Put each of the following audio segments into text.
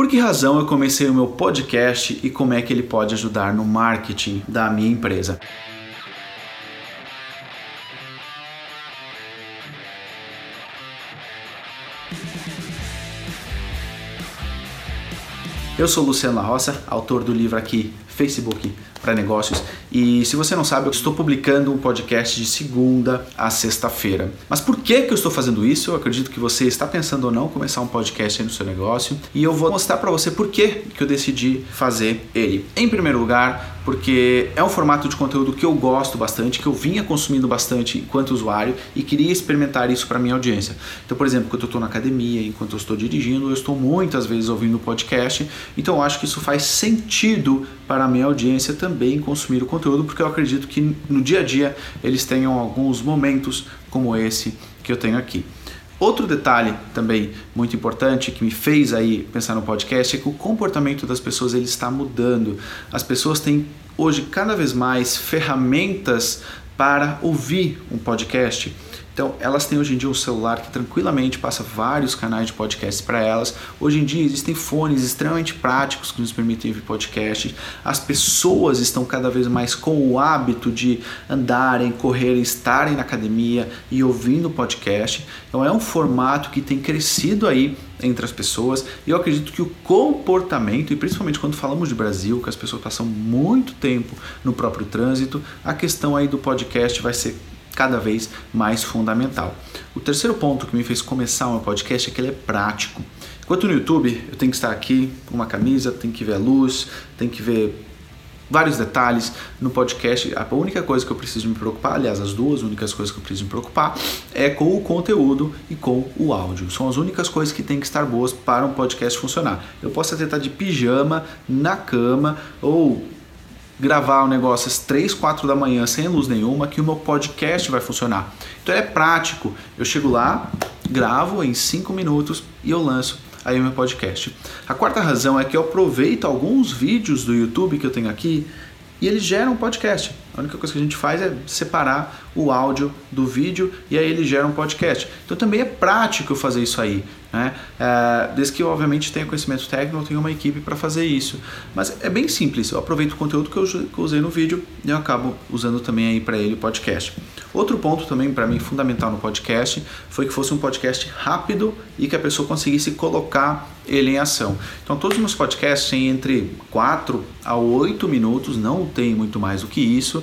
Por que razão eu comecei o meu podcast e como é que ele pode ajudar no marketing da minha empresa? Eu sou Luciano La Roça, autor do livro aqui Facebook para negócios. E se você não sabe, eu estou publicando um podcast de segunda a sexta-feira. Mas por que, que eu estou fazendo isso? Eu acredito que você está pensando ou não começar um podcast no seu negócio e eu vou mostrar para você por que, que eu decidi fazer ele. Em primeiro lugar, porque é um formato de conteúdo que eu gosto bastante, que eu vinha consumindo bastante enquanto usuário e queria experimentar isso para minha audiência. Então, por exemplo, quando eu estou na academia, enquanto eu estou dirigindo, eu estou muitas vezes ouvindo podcast, então eu acho que isso faz sentido para a minha audiência também consumir o conteúdo, porque eu acredito que no dia a dia eles tenham alguns momentos como esse que eu tenho aqui. Outro detalhe também muito importante que me fez aí pensar no podcast é que o comportamento das pessoas ele está mudando. As pessoas têm hoje cada vez mais ferramentas para ouvir um podcast. Então, elas têm hoje em dia um celular que tranquilamente passa vários canais de podcast para elas. Hoje em dia existem fones extremamente práticos que nos permitem ouvir podcast. As pessoas estão cada vez mais com o hábito de andarem, correrem, estarem na academia e ouvindo podcast. Então, é um formato que tem crescido aí entre as pessoas. E eu acredito que o comportamento, e principalmente quando falamos de Brasil, que as pessoas passam muito tempo no próprio trânsito, a questão aí do podcast vai ser cada vez mais fundamental. O terceiro ponto que me fez começar o meu podcast é que ele é prático. Enquanto no YouTube eu tenho que estar aqui com uma camisa, tem que ver a luz, tem que ver vários detalhes. No podcast, a única coisa que eu preciso me preocupar, aliás, as duas únicas coisas que eu preciso me preocupar, é com o conteúdo e com o áudio. São as únicas coisas que têm que estar boas para um podcast funcionar. Eu posso até estar de pijama na cama ou gravar um negócio às 3, 4 da manhã sem luz nenhuma que o meu podcast vai funcionar. Então é prático. Eu chego lá, gravo em 5 minutos e eu lanço aí o meu podcast. A quarta razão é que eu aproveito alguns vídeos do YouTube que eu tenho aqui e eles geram um podcast. A única coisa que a gente faz é separar o áudio do vídeo e aí ele gera um podcast. Então também é prático fazer isso aí. Né? É, desde que eu, obviamente, tenha conhecimento técnico, eu tenho uma equipe para fazer isso. Mas é bem simples, eu aproveito o conteúdo que eu, que eu usei no vídeo e eu acabo usando também aí para ele o podcast. Outro ponto também para mim fundamental no podcast foi que fosse um podcast rápido e que a pessoa conseguisse colocar ele em ação. Então todos os meus podcasts têm entre 4 a 8 minutos, não tem muito mais do que isso,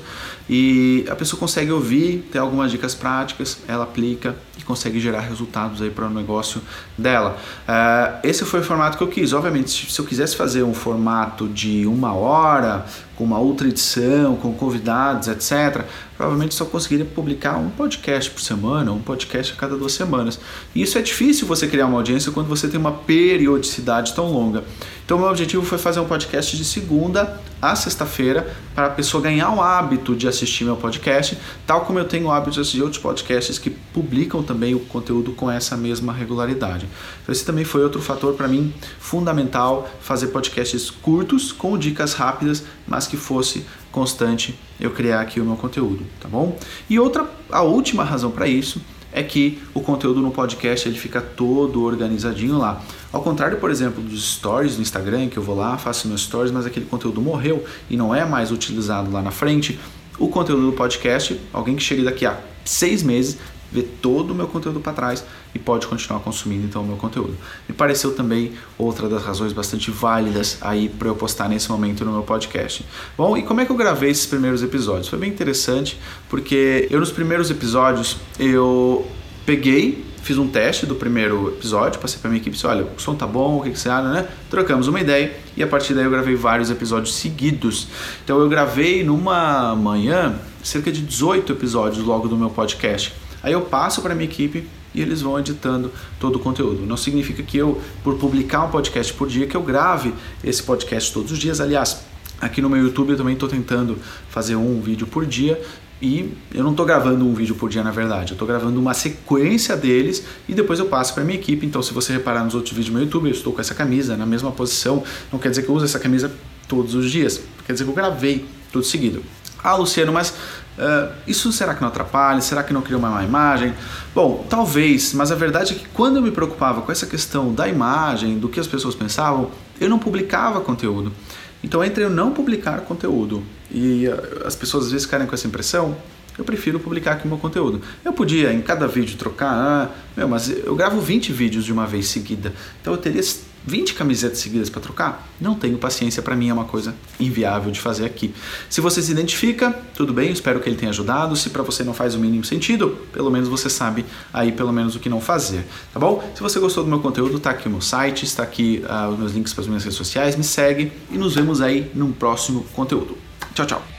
e a pessoa consegue ouvir, ter algumas dicas práticas, ela aplica e consegue gerar resultados aí para o negócio dela. Uh, esse foi o formato que eu quis. Obviamente, se eu quisesse fazer um formato de uma hora, com uma outra edição, com convidados, etc., provavelmente só conseguiria publicar um podcast por semana, um podcast a cada duas semanas. E isso é difícil você criar uma audiência quando você tem uma periodicidade tão longa. Então, meu objetivo foi fazer um podcast de segunda a sexta-feira para a pessoa ganhar o hábito de assistir meu podcast, tal como eu tenho o hábito de assistir outros podcasts que publicam também o conteúdo com essa mesma regularidade. Então, esse também foi outro fator para mim fundamental fazer podcasts curtos com dicas rápidas, mas que fosse constante eu criar aqui o meu conteúdo, tá bom? E outra, a última razão para isso é que o conteúdo no podcast ele fica todo organizadinho lá. Ao contrário, por exemplo, dos stories do Instagram, que eu vou lá, faço meus stories, mas aquele conteúdo morreu e não é mais utilizado lá na frente, o conteúdo do podcast, alguém que chegue daqui a seis meses, vê todo o meu conteúdo para trás e pode continuar consumindo então o meu conteúdo. Me pareceu também outra das razões bastante válidas aí para eu postar nesse momento no meu podcast. Bom, e como é que eu gravei esses primeiros episódios? Foi bem interessante porque eu nos primeiros episódios eu peguei fiz um teste do primeiro episódio, passei para minha equipe, disse, olha, o som tá bom, o que, que você acha, né? Trocamos uma ideia e a partir daí eu gravei vários episódios seguidos. Então eu gravei numa manhã cerca de 18 episódios logo do meu podcast. Aí eu passo para minha equipe e eles vão editando todo o conteúdo. Não significa que eu, por publicar um podcast por dia, que eu grave esse podcast todos os dias. Aliás, aqui no meu YouTube eu também estou tentando fazer um vídeo por dia. E eu não estou gravando um vídeo por dia, na verdade. Eu estou gravando uma sequência deles e depois eu passo para minha equipe. Então, se você reparar nos outros vídeos do meu YouTube, eu estou com essa camisa na mesma posição. Não quer dizer que eu use essa camisa todos os dias. Quer dizer que eu gravei tudo seguido. Ah, Luciano, mas uh, isso será que não atrapalha? Será que não cria uma má imagem? Bom, talvez, mas a verdade é que quando eu me preocupava com essa questão da imagem, do que as pessoas pensavam, eu não publicava conteúdo. Então, entre eu não publicar conteúdo e uh, as pessoas às vezes ficarem com essa impressão, eu prefiro publicar aqui o meu conteúdo. Eu podia em cada vídeo trocar, ah, meu, mas eu gravo 20 vídeos de uma vez seguida, então eu teria 20 camisetas seguidas para trocar? Não tenho paciência, para mim é uma coisa inviável de fazer aqui. Se você se identifica, tudo bem, espero que ele tenha ajudado. Se para você não faz o mínimo sentido, pelo menos você sabe aí pelo menos o que não fazer, tá bom? Se você gostou do meu conteúdo, tá aqui o meu site, está aqui uh, os meus links para as minhas redes sociais, me segue e nos vemos aí num próximo conteúdo. Tchau, tchau.